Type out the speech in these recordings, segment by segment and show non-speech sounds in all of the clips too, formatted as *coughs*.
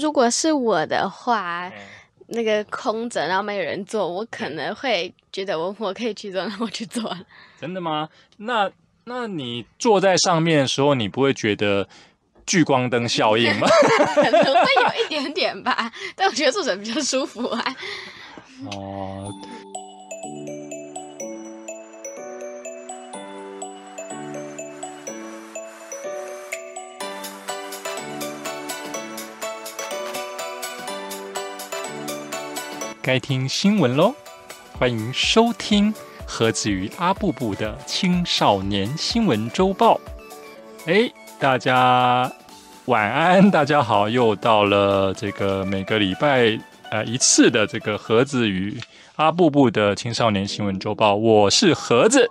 如果是我的话，那个空着，然后没有人坐，我可能会觉得我我可以去做，那我去做了。真的吗？那那你坐在上面的时候，你不会觉得聚光灯效应吗？*laughs* 可能会有一点点吧，但我觉得坐着比较舒服啊。哦。该听新闻喽！欢迎收听何子瑜阿布布的青少年新闻周报。哎，大家晚安，大家好，又到了这个每个礼拜呃一次的这个盒子与阿布布的青少年新闻周报。我是盒子，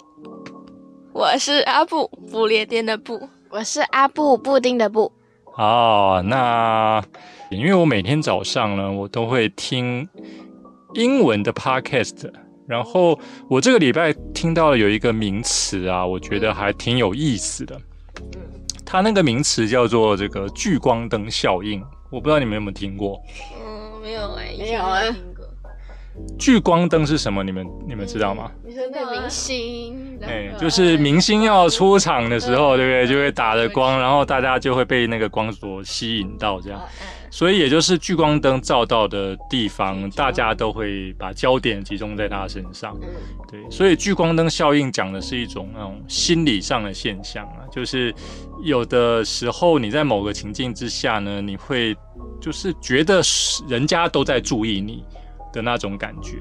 我是阿布不列颠的布，我是阿布布丁的布。哦，那因为我每天早上呢，我都会听。英文的 podcast，然后我这个礼拜听到了有一个名词啊，我觉得还挺有意思的。嗯，它那个名词叫做这个聚光灯效应，我不知道你们有没有听过。嗯，没有哎，没有啊。聚光灯是什么？你们你们知道吗？你说那明星，哎，就是明星要出场的时候，对不对？就会打着光，然后大家就会被那个光所吸引到，这样。所以也就是聚光灯照到的地方，大家都会把焦点集中在他身上。对，所以聚光灯效应讲的是一种那种心理上的现象啊，就是有的时候你在某个情境之下呢，你会就是觉得人家都在注意你的那种感觉。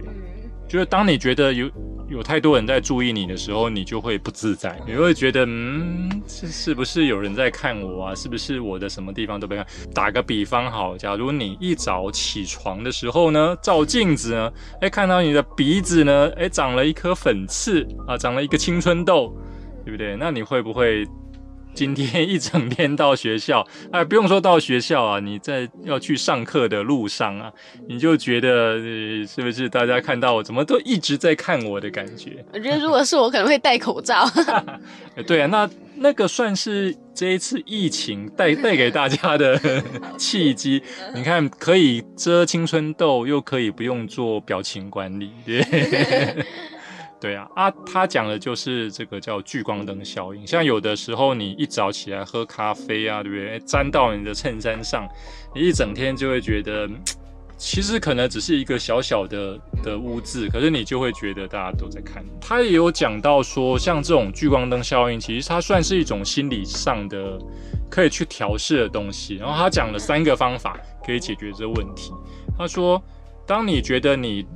就是当你觉得有有太多人在注意你的时候，你就会不自在，你会觉得，嗯，是是不是有人在看我啊？是不是我的什么地方都被看？打个比方好，假如你一早起床的时候呢，照镜子呢，哎，看到你的鼻子呢，哎，长了一颗粉刺啊，长了一个青春痘，对不对？那你会不会？今天一整天到学校，*laughs* 哎，不用说到学校啊，你在要去上课的路上啊，你就觉得是不是大家看到我怎么都一直在看我的感觉？我觉得如果是我，可能会戴口罩。*laughs* 对啊，那那个算是这一次疫情带 *laughs* 带给大家的契机。你看，可以遮青春痘，又可以不用做表情管理。对对啊，啊，他讲的就是这个叫聚光灯效应。像有的时候你一早起来喝咖啡啊，对不对？沾到你的衬衫上，你一整天就会觉得，其实可能只是一个小小的的污渍，可是你就会觉得大家都在看你。他也有讲到说，像这种聚光灯效应，其实它算是一种心理上的可以去调试的东西。然后他讲了三个方法可以解决这个问题。他说，当你觉得你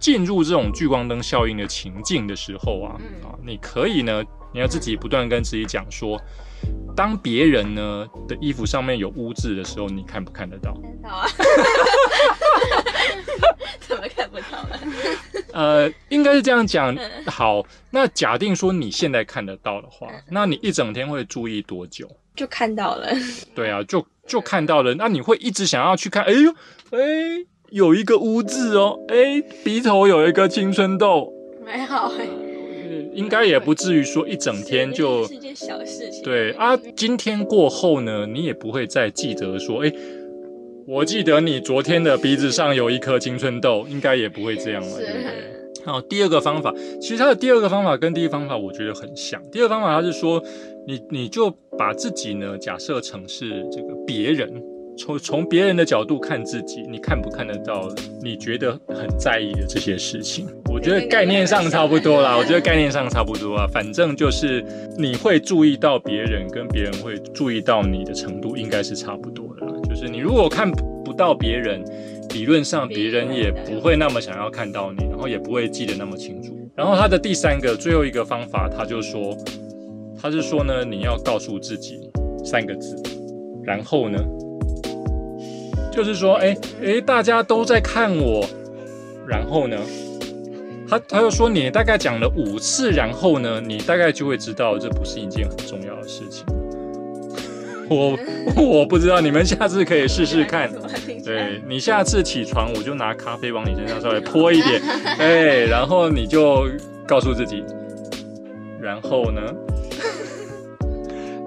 进入这种聚光灯效应的情境的时候啊，啊，你可以呢，你要自己不断跟自己讲说，当别人呢的衣服上面有污渍的时候，你看不看得到？看到啊，*laughs* 怎么看不到了？呃，应该是这样讲。好，那假定说你现在看得到的话，那你一整天会注意多久？就看到了。对啊，就就看到了。那你会一直想要去看？哎呦，哎。有一个污渍哦，哎，鼻头有一个青春痘，还好哎，应该也不至于说一整天就是件小事情。对啊，今天过后呢，你也不会再记得说，哎，我记得你昨天的鼻子上有一颗青春痘，应该也不会这样了，对不对？好，第二个方法，其实它的第二个方法跟第一个方法我觉得很像。第二个方法它是说，你你就把自己呢假设成是这个别人。从从别人的角度看自己，你看不看得到？你觉得很在意的这些事情，我觉得概念上差不多啦。我觉得概念上差不多啊，反正就是你会注意到别人，跟别人会注意到你的程度，应该是差不多的。就是你如果看不到别人，理论上别人也不会那么想要看到你，然后也不会记得那么清楚。然后他的第三个、最后一个方法，他就说，他是说呢，你要告诉自己三个字，然后呢？就是说，哎哎，大家都在看我，然后呢，他他又说你大概讲了五次，然后呢，你大概就会知道这不是一件很重要的事情。我 *laughs* 我不知道，你们下次可以试试看。*laughs* 对你下次起床，我就拿咖啡往你身上稍微泼一点，*laughs* 哎，然后你就告诉自己，然后呢？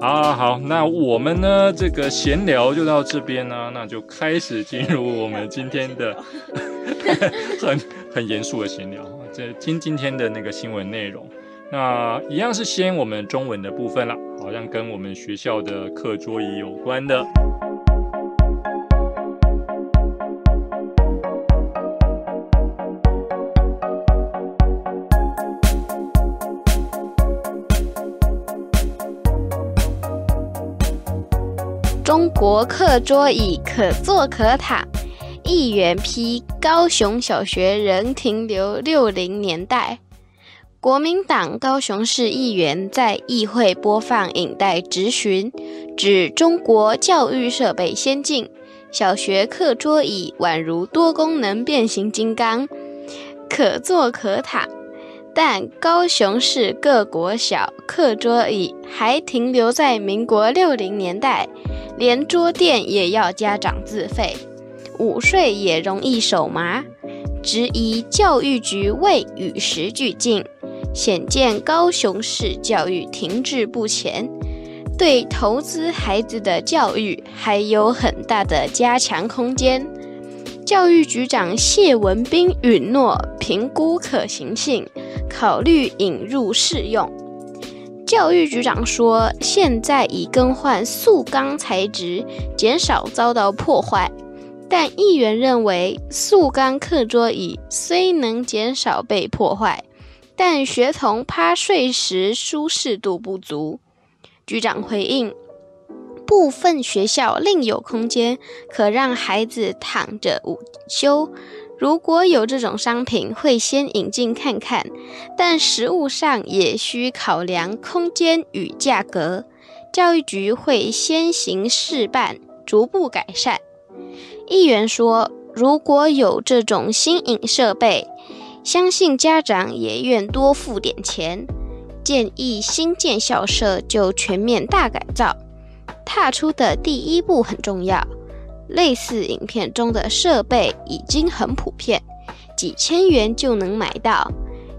好好，那我们呢？这个闲聊就到这边呢，那就开始进入我们今天的 *laughs* 很很严肃的闲聊。这今今天的那个新闻内容，那一样是先我们中文的部分了，好像跟我们学校的课桌椅有关的。中国课桌椅可坐可躺，议员批高雄小学仍停留六零年代。国民党高雄市议员在议会播放影带质询，指中国教育设备先进，小学课桌椅宛如多功能变形金刚，可坐可躺。但高雄市各国小课桌椅还停留在民国六零年代。连桌垫也要家长自费，午睡也容易手麻，质疑教育局未与时俱进，显见高雄市教育停滞不前，对投资孩子的教育还有很大的加强空间。教育局长谢文斌允诺评估可行性，考虑引入试用。教育局长说：“现在已更换塑钢材质，减少遭到破坏。但议员认为，塑钢课桌椅虽能减少被破坏，但学童趴睡时舒适度不足。”局长回应：“部分学校另有空间，可让孩子躺着午休。”如果有这种商品，会先引进看看，但实物上也需考量空间与价格。教育局会先行试办，逐步改善。议员说，如果有这种新颖设备，相信家长也愿多付点钱。建议新建校舍就全面大改造，踏出的第一步很重要。类似影片中的设备已经很普遍，几千元就能买到。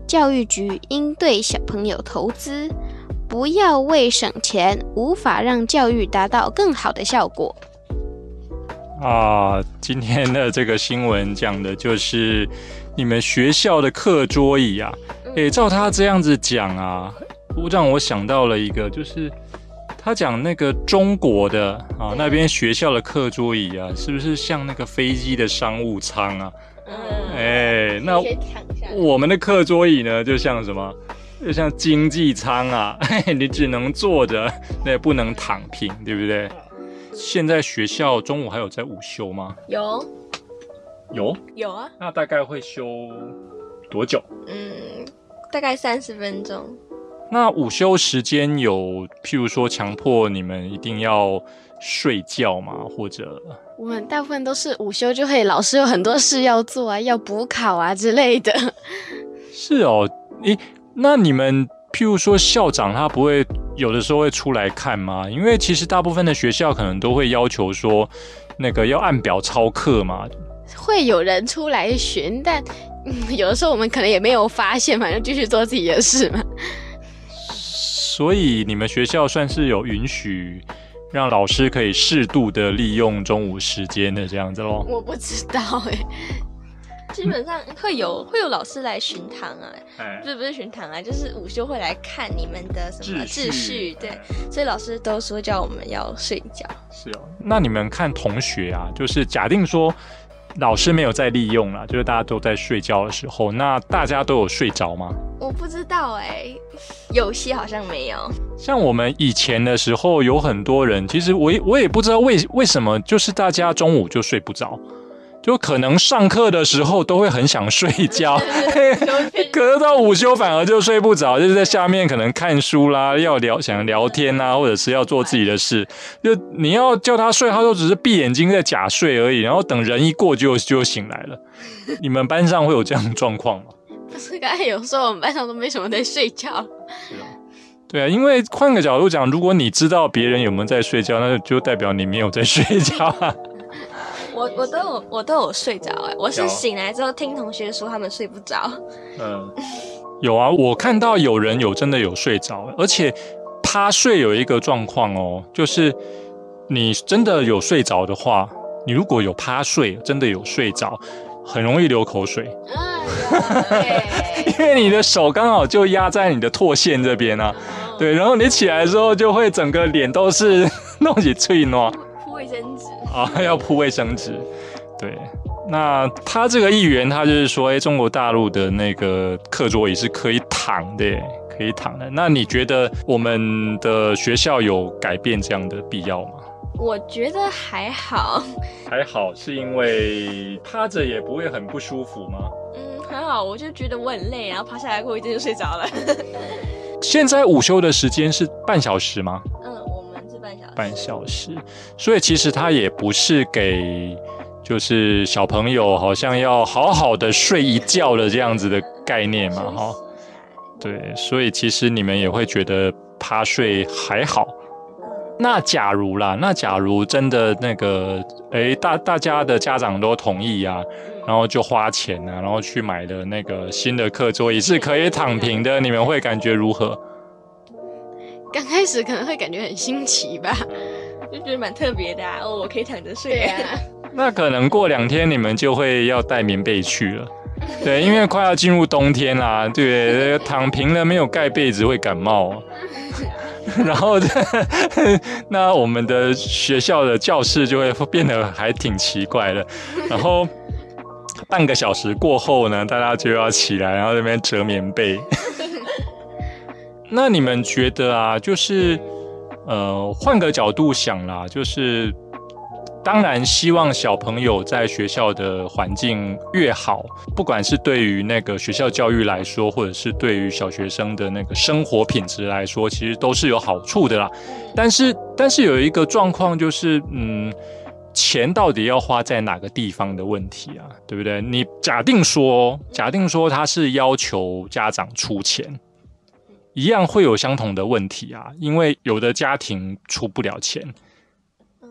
教育局应对小朋友投资，不要为省钱无法让教育达到更好的效果。啊，今天的这个新闻讲的就是你们学校的课桌椅啊。诶，照他这样子讲啊，让我想到了一个，就是。他讲那个中国的啊，那边学校的课桌椅啊，是不是像那个飞机的商务舱啊？嗯，哎，那我们的课桌椅呢，就像什么？就像经济舱啊，*laughs* 你只能坐着，那不能躺平，对不对？现在学校中午还有在午休吗？有，有，有啊。那大概会休多久？嗯，大概三十分钟。那午休时间有，譬如说强迫你们一定要睡觉吗？或者我们大部分都是午休就会，老师有很多事要做啊，要补考啊之类的。是哦，诶，那你们譬如说校长他不会有的时候会出来看吗？因为其实大部分的学校可能都会要求说，那个要按表操课嘛。会有人出来巡，但有的时候我们可能也没有发现反正继续做自己的事嘛。所以你们学校算是有允许让老师可以适度的利用中午时间的这样子喽？我不知道哎，基本上会有 *coughs* 会有老师来巡堂啊，不是不是巡堂啊，就是午休会来看你们的什么秩序，对，所以老师都说叫我们要睡觉。是哦，那你们看同学啊，就是假定说。老师没有在利用了，就是大家都在睡觉的时候，那大家都有睡着吗？我不知道哎，有些好像没有。像我们以前的时候，有很多人，其实我我也不知道为为什么，就是大家中午就睡不着。就可能上课的时候都会很想睡觉，可是到午休反而就睡不着，就是在下面可能看书啦，要聊想聊天啊，或者是要做自己的事。就你要叫他睡，他都只是闭眼睛在假睡而已，然后等人一过就就醒来了。你们班上会有这样的状况吗？不是，刚才有时候我们班上都没什么在睡觉。是啊，对啊，因为换个角度讲，如果你知道别人有没有在睡觉，那就代表你没有在睡觉啊。我我都有我都有睡着哎，我是醒来之后听同学说他们睡不着。嗯，有啊，我看到有人有真的有睡着，而且趴睡有一个状况哦，就是你真的有睡着的话，你如果有趴睡，真的有睡着，很容易流口水。*laughs* 因为你的手刚好就压在你的唾腺这边啊，对，然后你起来之后就会整个脸都是 *laughs* 弄起脆喏，铺卫生纸啊，*laughs* 要铺卫生纸，对。那他这个议员，他就是说，哎，中国大陆的那个课桌椅是可以躺的，可以躺的。那你觉得我们的学校有改变这样的必要吗？我觉得还好，*laughs* 还好，是因为趴着也不会很不舒服吗？嗯，很好，我就觉得我很累，然后趴下来过一阵就睡着了。*laughs* 现在午休的时间是半小时吗？半小时。所以其实他也不是给。就是小朋友好像要好好的睡一觉的这样子的概念嘛，哈，对，所以其实你们也会觉得趴睡还好。那假如啦，那假如真的那个，哎，大大家的家长都同意啊，然后就花钱啊，然后去买的那个新的课桌椅是可以躺平的，你们会感觉如何？刚开始可能会感觉很新奇吧，就觉得蛮特别的啊哦，我可以躺着睡啊。那可能过两天你们就会要带棉被去了，对，因为快要进入冬天啦，对，躺平了没有盖被子会感冒，*laughs* 然后 *laughs* 那我们的学校的教室就会变得还挺奇怪的，然后半个小时过后呢，大家就要起来，然后那边折棉被。那你们觉得啊，就是呃，换个角度想啦，就是。当然，希望小朋友在学校的环境越好，不管是对于那个学校教育来说，或者是对于小学生的那个生活品质来说，其实都是有好处的啦。但是，但是有一个状况就是，嗯，钱到底要花在哪个地方的问题啊，对不对？你假定说，假定说他是要求家长出钱，一样会有相同的问题啊，因为有的家庭出不了钱。嗯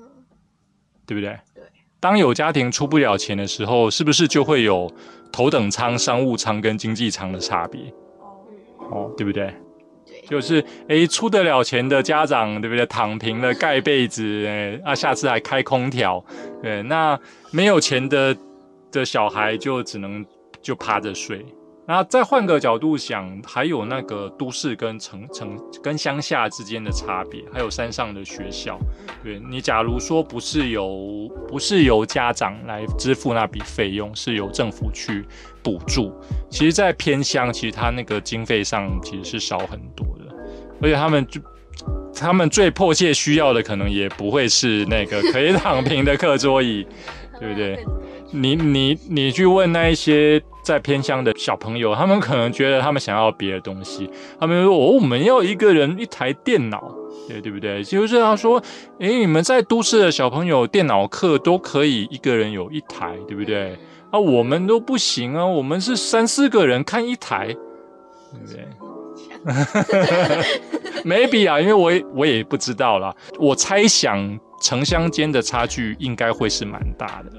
对不对？对。当有家庭出不了钱的时候，是不是就会有头等舱、商务舱跟经济舱的差别？哦，哦，对不对？对。就是诶，出得了钱的家长，对不对？躺平了，盖被子，诶，啊，下次还开空调。对，那没有钱的的小孩就只能就趴着睡。那再换个角度想，还有那个都市跟城城跟乡下之间的差别，还有山上的学校。对你，假如说不是由不是由家长来支付那笔费用，是由政府去补助，其实，在偏乡，其实他那个经费上其实是少很多的，而且他们就他们最迫切需要的，可能也不会是那个可以躺平的课桌椅，对不对？你你你去问那一些在偏乡的小朋友，他们可能觉得他们想要别的东西，他们说哦，我们要一个人一台电脑，对对不对？就是他说，哎，你们在都市的小朋友电脑课都可以一个人有一台，对不对？啊，我们都不行啊，我们是三四个人看一台，对不对？*laughs* Maybe 啊，因为我也我也不知道啦，我猜想城乡间的差距应该会是蛮大的。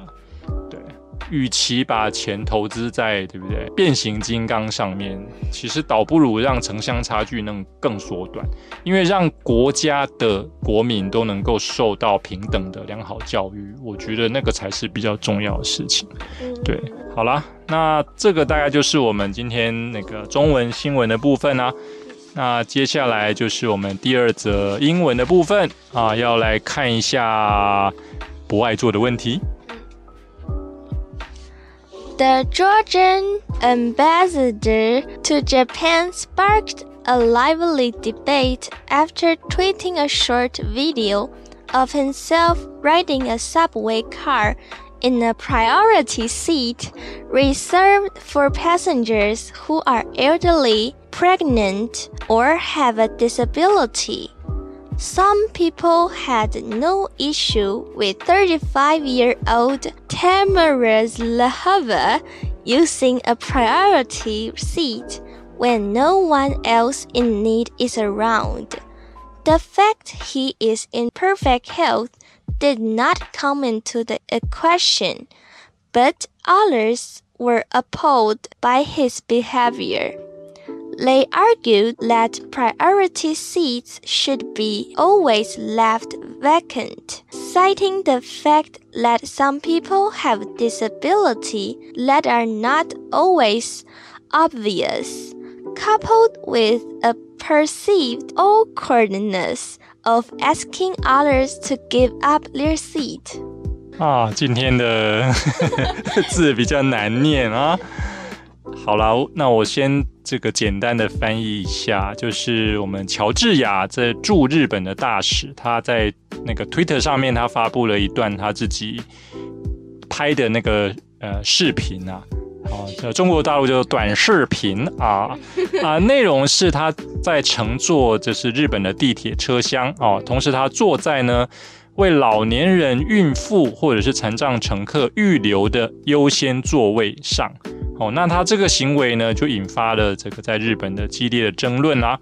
与其把钱投资在对不对变形金刚上面，其实倒不如让城乡差距能更缩短，因为让国家的国民都能够受到平等的良好教育，我觉得那个才是比较重要的事情。对，好啦，那这个大概就是我们今天那个中文新闻的部分啦。那接下来就是我们第二则英文的部分啊，要来看一下不爱做的问题。The Georgian ambassador to Japan sparked a lively debate after tweeting a short video of himself riding a subway car in a priority seat reserved for passengers who are elderly, pregnant, or have a disability. Some people had no issue with 35 year old Tamaraz Lahava using a priority seat when no one else in need is around. The fact he is in perfect health did not come into the equation, but others were appalled by his behavior. They argued that priority seats should be always left vacant, citing the fact that some people have disability that are not always obvious, coupled with a perceived awkwardness of asking others to give up their seat. 啊，今天的字比较难念啊。好啦，那我先 *laughs* 这个简单的翻译一下，就是我们乔治亚在驻日本的大使，他在那个 Twitter 上面，他发布了一段他自己拍的那个呃视频啊，哦，这中国大陆叫短视频啊 *laughs* 啊，内容是他在乘坐就是日本的地铁车厢哦，同时他坐在呢为老年人、孕妇或者是残障乘客预留的优先座位上。哦，那他这个行为呢，就引发了这个在日本的激烈的争论啦。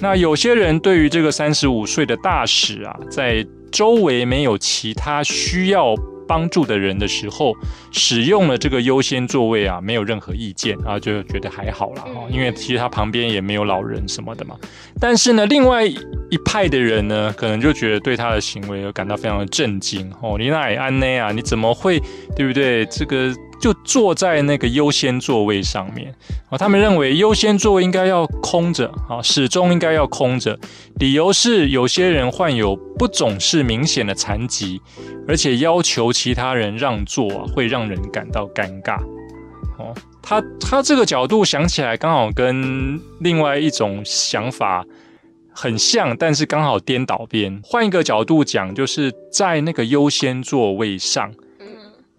那有些人对于这个三十五岁的大使啊，在周围没有其他需要帮助的人的时候，使用了这个优先座位啊，没有任何意见啊，就觉得还好啦。哈。因为其实他旁边也没有老人什么的嘛。但是呢，另外一派的人呢，可能就觉得对他的行为而感到非常的震惊。哦，你奈安内啊，你怎么会，对不对？这个。就坐在那个优先座位上面啊，他们认为优先座位应该要空着啊，始终应该要空着。理由是有些人患有不总是明显的残疾，而且要求其他人让座啊，会让人感到尴尬。哦，他他这个角度想起来刚好跟另外一种想法很像，但是刚好颠倒边。换一个角度讲，就是在那个优先座位上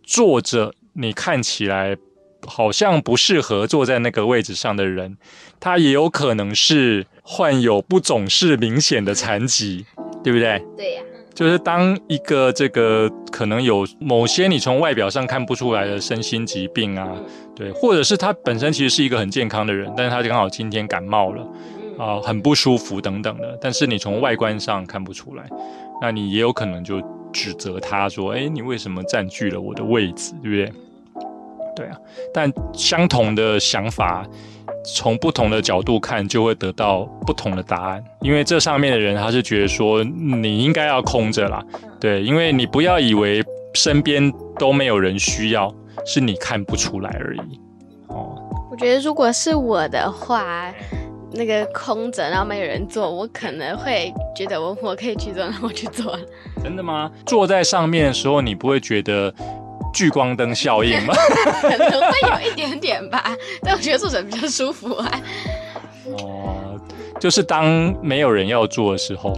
坐着。你看起来好像不适合坐在那个位置上的人，他也有可能是患有不总是明显的残疾，*laughs* 对不对？对呀，就是当一个这个可能有某些你从外表上看不出来的身心疾病啊，对，或者是他本身其实是一个很健康的人，但是他刚好今天感冒了啊，很不舒服等等的，但是你从外观上看不出来，那你也有可能就。指责他说：“哎，你为什么占据了我的位置？对不对？对啊。但相同的想法，从不同的角度看，就会得到不同的答案。因为这上面的人，他是觉得说你应该要空着啦。对，因为你不要以为身边都没有人需要，是你看不出来而已。哦，我觉得如果是我的话。”那个空着，然后没有人坐，我可能会觉得我我可以去坐，那我去坐。真的吗？坐在上面的时候，你不会觉得聚光灯效应吗？*laughs* 可能会有一点点吧，*laughs* 但我觉得坐着比较舒服啊。哦，就是当没有人要坐的时候，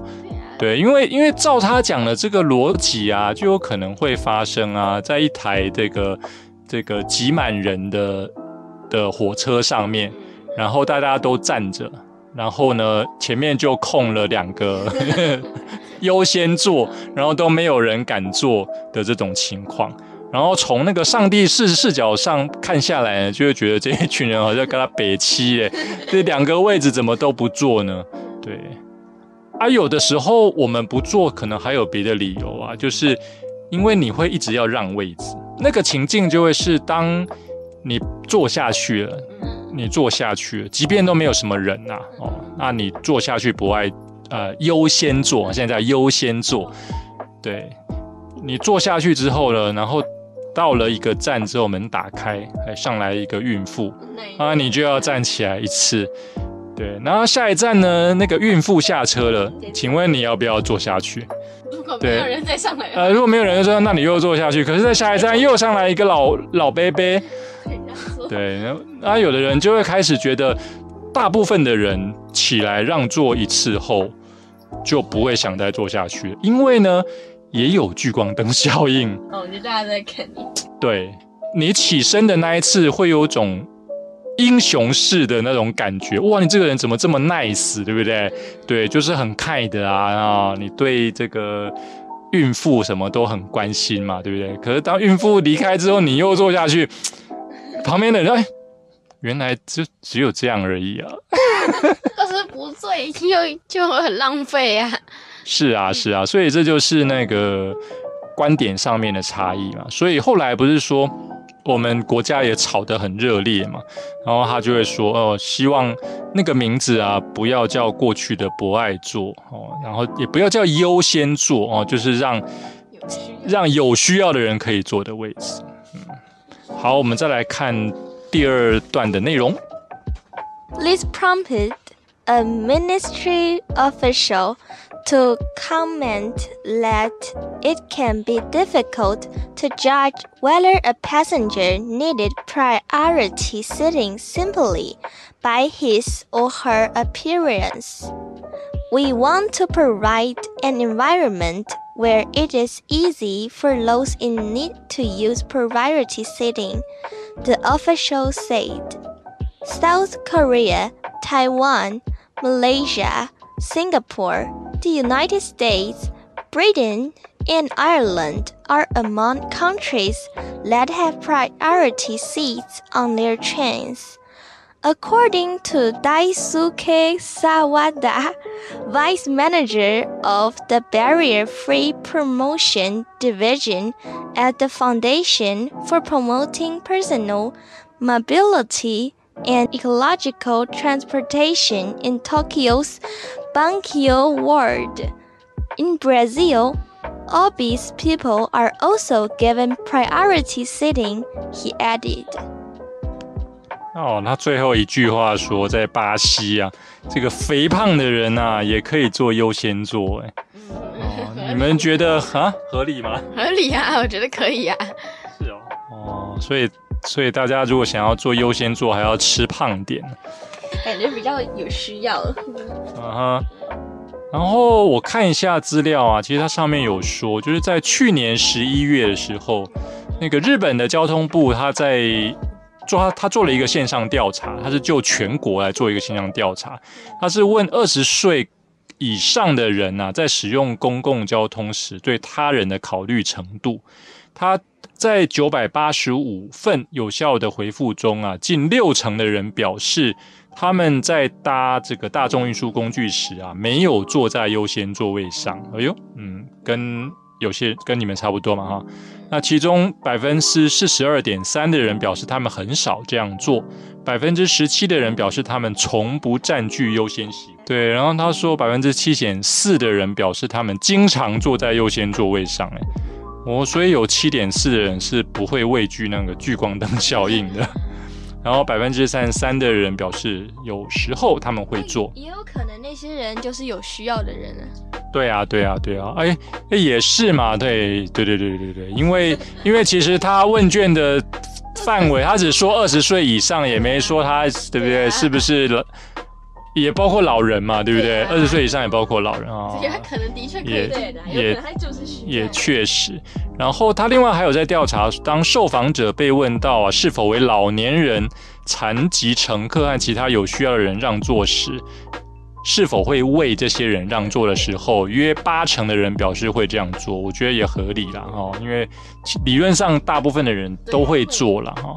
对，因为因为照他讲的这个逻辑啊，就有可能会发生啊，在一台这个这个挤满人的的火车上面。然后大家都站着，然后呢，前面就空了两个 *laughs* 优先座，然后都没有人敢坐的这种情况。然后从那个上帝视视角上看下来，就会觉得这一群人好像跟他北七耶，*laughs* 这两个位置怎么都不坐呢？对，啊，有的时候我们不做，可能还有别的理由啊，就是因为你会一直要让位置，那个情境就会是当你坐下去了。你坐下去，即便都没有什么人呐，哦，那你坐下去不爱，呃，优先坐，现在优先坐，对，你坐下去之后呢，然后到了一个站之后，门打开，还上来一个孕妇，啊，你就要站起来一次，对，然后下一站呢，那个孕妇下车了，请问你要不要坐下去？如果没有人再上来，呃，如果没有人说，那你又坐下去，可是，在下一站又上来一个老老伯伯。对，然后啊，有的人就会开始觉得，大部分的人起来让座一次后，就不会想再坐下去了，因为呢，也有聚光灯效应。哦，就大家在看你。对，你起身的那一次，会有种英雄式的那种感觉。哇，你这个人怎么这么 nice，对不对？对，就是很 kind 啊啊，你对这个孕妇什么都很关心嘛，对不对？可是当孕妇离开之后，你又坐下去。旁边的人，哎，原来就只有这样而已啊！*laughs* 可是不醉就就会很浪费呀。是啊，是啊，所以这就是那个观点上面的差异嘛。所以后来不是说我们国家也吵得很热烈嘛，然后他就会说哦，希望那个名字啊不要叫过去的博爱座哦，然后也不要叫优先座哦，就是让让有需要的人可以坐的位置。嗯，好，我们再来看第二段的内容。This prompted a ministry official to comment that it can be difficult to judge whether a passenger needed priority seating simply by his or her appearance. We want to provide an environment where it is easy for those in need to use priority seating, the official said. South Korea, Taiwan, Malaysia, Singapore, the United States, Britain, and Ireland are among countries that have priority seats on their trains. According to Daisuke Sawada, Vice Manager of the Barrier Free Promotion Division at the Foundation for Promoting Personal Mobility and ecological transportation in Tokyo's Bankyo Ward. In Brazil, obese people are also given priority seating, he added. 哦，他最后一句话说，在巴西啊，这个肥胖的人啊，也可以坐优先座。哎，哦，你们觉得啊，合理吗？合理啊，*laughs* 我觉得可以啊。是哦，哦，所以。所以大家如果想要做优先座，还要吃胖点，感觉比较有需要。嗯哼。然后我看一下资料啊，其实它上面有说，就是在去年十一月的时候，那个日本的交通部他在做他他做了一个线上调查，他是就全国来做一个线上调查，他是问二十岁以上的人呐，在使用公共交通时对他人的考虑程度，他。在九百八十五份有效的回复中啊，近六成的人表示他们在搭这个大众运输工具时啊，没有坐在优先座位上。哎呦，嗯，跟有些跟你们差不多嘛哈。那其中百分之四十二点三的人表示他们很少这样做，百分之十七的人表示他们从不占据优先席。对，然后他说百分之七点四的人表示他们经常坐在优先座位上。哎。哦，所以有七点四的人是不会畏惧那个聚光灯效应的，然后百分之三十三的人表示有时候他们会做，也有可能那些人就是有需要的人啊。对啊，对啊，对啊，哎哎也是嘛，对对对对对对，因为 *laughs* 因为其实他问卷的范围，他只说二十岁以上，也没说他对不对，是不是了？也包括老人嘛，对不对？二十岁以上也包括老人啊。他可能的确可以对的，也他就是需也确实。然后他另外还有在调查，当受访者被问到啊是否为老年人、残疾乘客和其他有需要的人让座时，是否会为这些人让座的时候，约八成的人表示会这样做。我觉得也合理了哈，因为理论上大部分的人都会做了哈。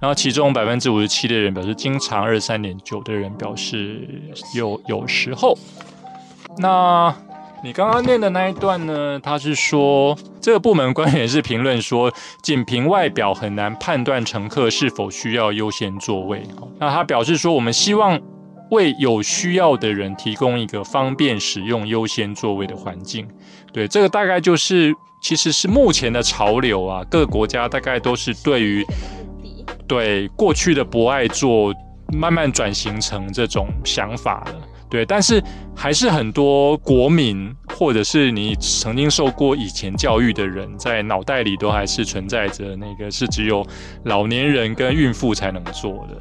然后其中百分之五十七的人表示经常，二十三点九的人表示有有时候。那你刚刚念的那一段呢？他是说这个部门官员是评论说，仅凭外表很难判断乘客是否需要优先座位。那他表示说，我们希望为有需要的人提供一个方便使用优先座位的环境。对，这个大概就是其实是目前的潮流啊，各个国家大概都是对于。对过去的博爱做慢慢转型成这种想法了，对，但是还是很多国民或者是你曾经受过以前教育的人，在脑袋里都还是存在着那个是只有老年人跟孕妇才能做的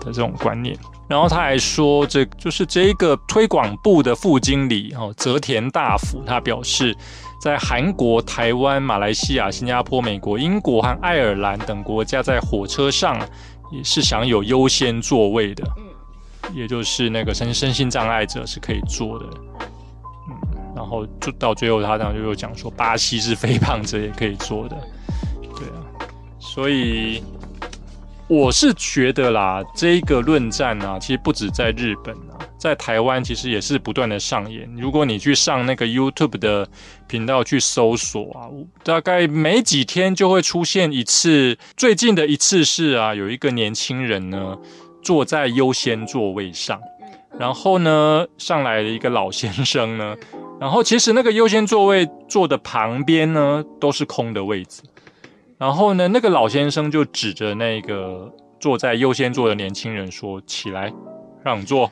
的这种观念。然后他还说，这就是这个推广部的副经理哦，泽田大辅，他表示。在韩国、台湾、马来西亚、新加坡、美国、英国和爱尔兰等国家，在火车上也是享有优先座位的。嗯，也就是那个身身心障碍者是可以坐的。嗯，然后就到最后，他这样就又讲说，巴西是肥胖者也可以坐的。对啊，所以我是觉得啦，这一个论战啊，其实不止在日本啊。在台湾其实也是不断的上演。如果你去上那个 YouTube 的频道去搜索啊，大概每几天就会出现一次。最近的一次是啊，有一个年轻人呢坐在优先座位上，然后呢上来了一个老先生呢，*laughs* 然后其实那个优先座位坐的旁边呢都是空的位置，然后呢那个老先生就指着那个。坐在优先座的年轻人说：“起来，让座。”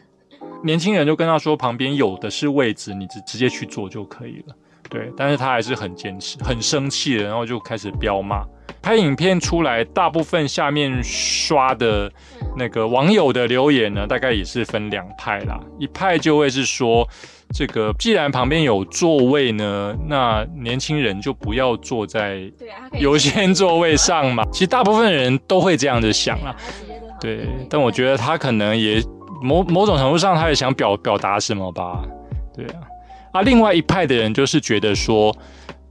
年轻人就跟他说：“旁边有的是位置，你直直接去坐就可以了。”对，但是他还是很坚持，很生气然后就开始飙骂。拍影片出来，大部分下面刷的那个网友的留言呢，大概也是分两派啦。一派就会是说。这个既然旁边有座位呢，那年轻人就不要坐在优先座位上嘛。其实大部分人都会这样子想啦。对，但我觉得他可能也某某种程度上，他也想表表达什么吧。对啊，啊，另外一派的人就是觉得说。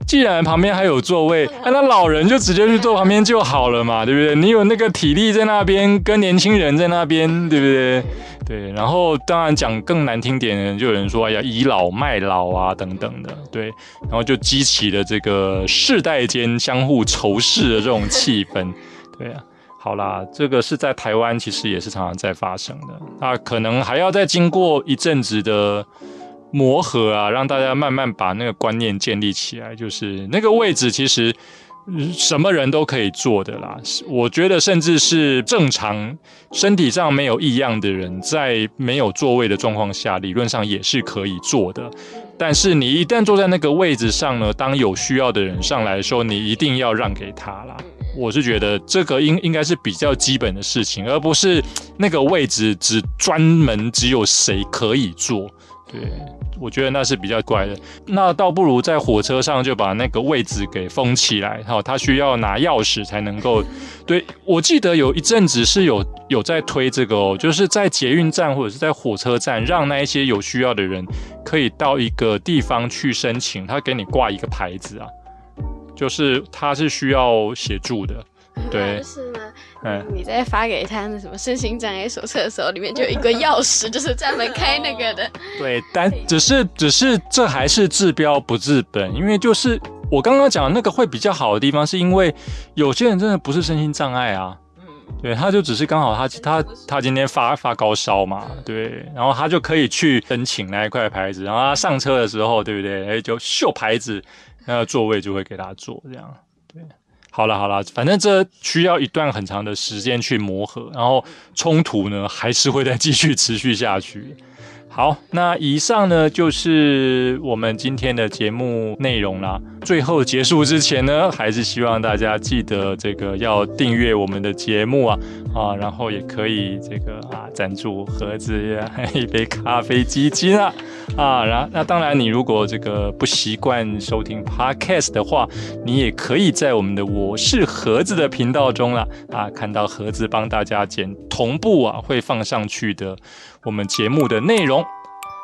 既然旁边还有座位，那老人就直接去坐旁边就好了嘛，对不对？你有那个体力在那边，跟年轻人在那边，对不对？对。然后当然讲更难听点，就有人说，哎呀，倚老卖老啊，等等的，对。然后就激起了这个世代间相互仇视的这种气氛，对啊。好啦，这个是在台湾，其实也是常常在发生的。那可能还要再经过一阵子的。磨合啊，让大家慢慢把那个观念建立起来，就是那个位置其实什么人都可以坐的啦。我觉得，甚至是正常身体上没有异样的人，在没有座位的状况下，理论上也是可以坐的。但是你一旦坐在那个位置上呢，当有需要的人上来的时候，你一定要让给他啦。我是觉得这个应应该是比较基本的事情，而不是那个位置只专门只有谁可以坐。对。我觉得那是比较怪的，那倒不如在火车上就把那个位置给封起来，哈，他需要拿钥匙才能够。对我记得有一阵子是有有在推这个哦，就是在捷运站或者是在火车站，让那一些有需要的人可以到一个地方去申请，他给你挂一个牌子啊，就是他是需要协助的。*laughs* 对，是呢？嗯，你在发给他那什么身心障碍手册的时候，里面就有一个钥匙，就是专门开那个的。对，但只是只是这还是治标不治本，因为就是我刚刚讲的那个会比较好的地方，是因为有些人真的不是身心障碍啊，嗯，对，他就只是刚好他他他今天发发高烧嘛，对，然后他就可以去申请那一块牌子，然后他上车的时候，对不对？哎，就秀牌子，那个座位就会给他坐，这样，对。好了好了，反正这需要一段很长的时间去磨合，然后冲突呢还是会再继续持续下去。好，那以上呢就是我们今天的节目内容啦。最后结束之前呢，还是希望大家记得这个要订阅我们的节目啊啊，然后也可以这个啊赞助盒子呀 *laughs* 一杯咖啡基金啊啊，然那当然你如果这个不习惯收听 podcast 的话，你也可以在我们的我是盒子的频道中啦啊看到盒子帮大家剪同步啊会放上去的我们节目的内容。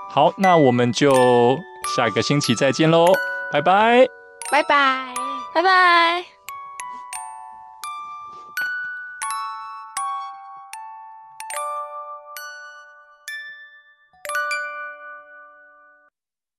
好，那我们就下个星期再见喽，拜拜。拜拜，拜拜。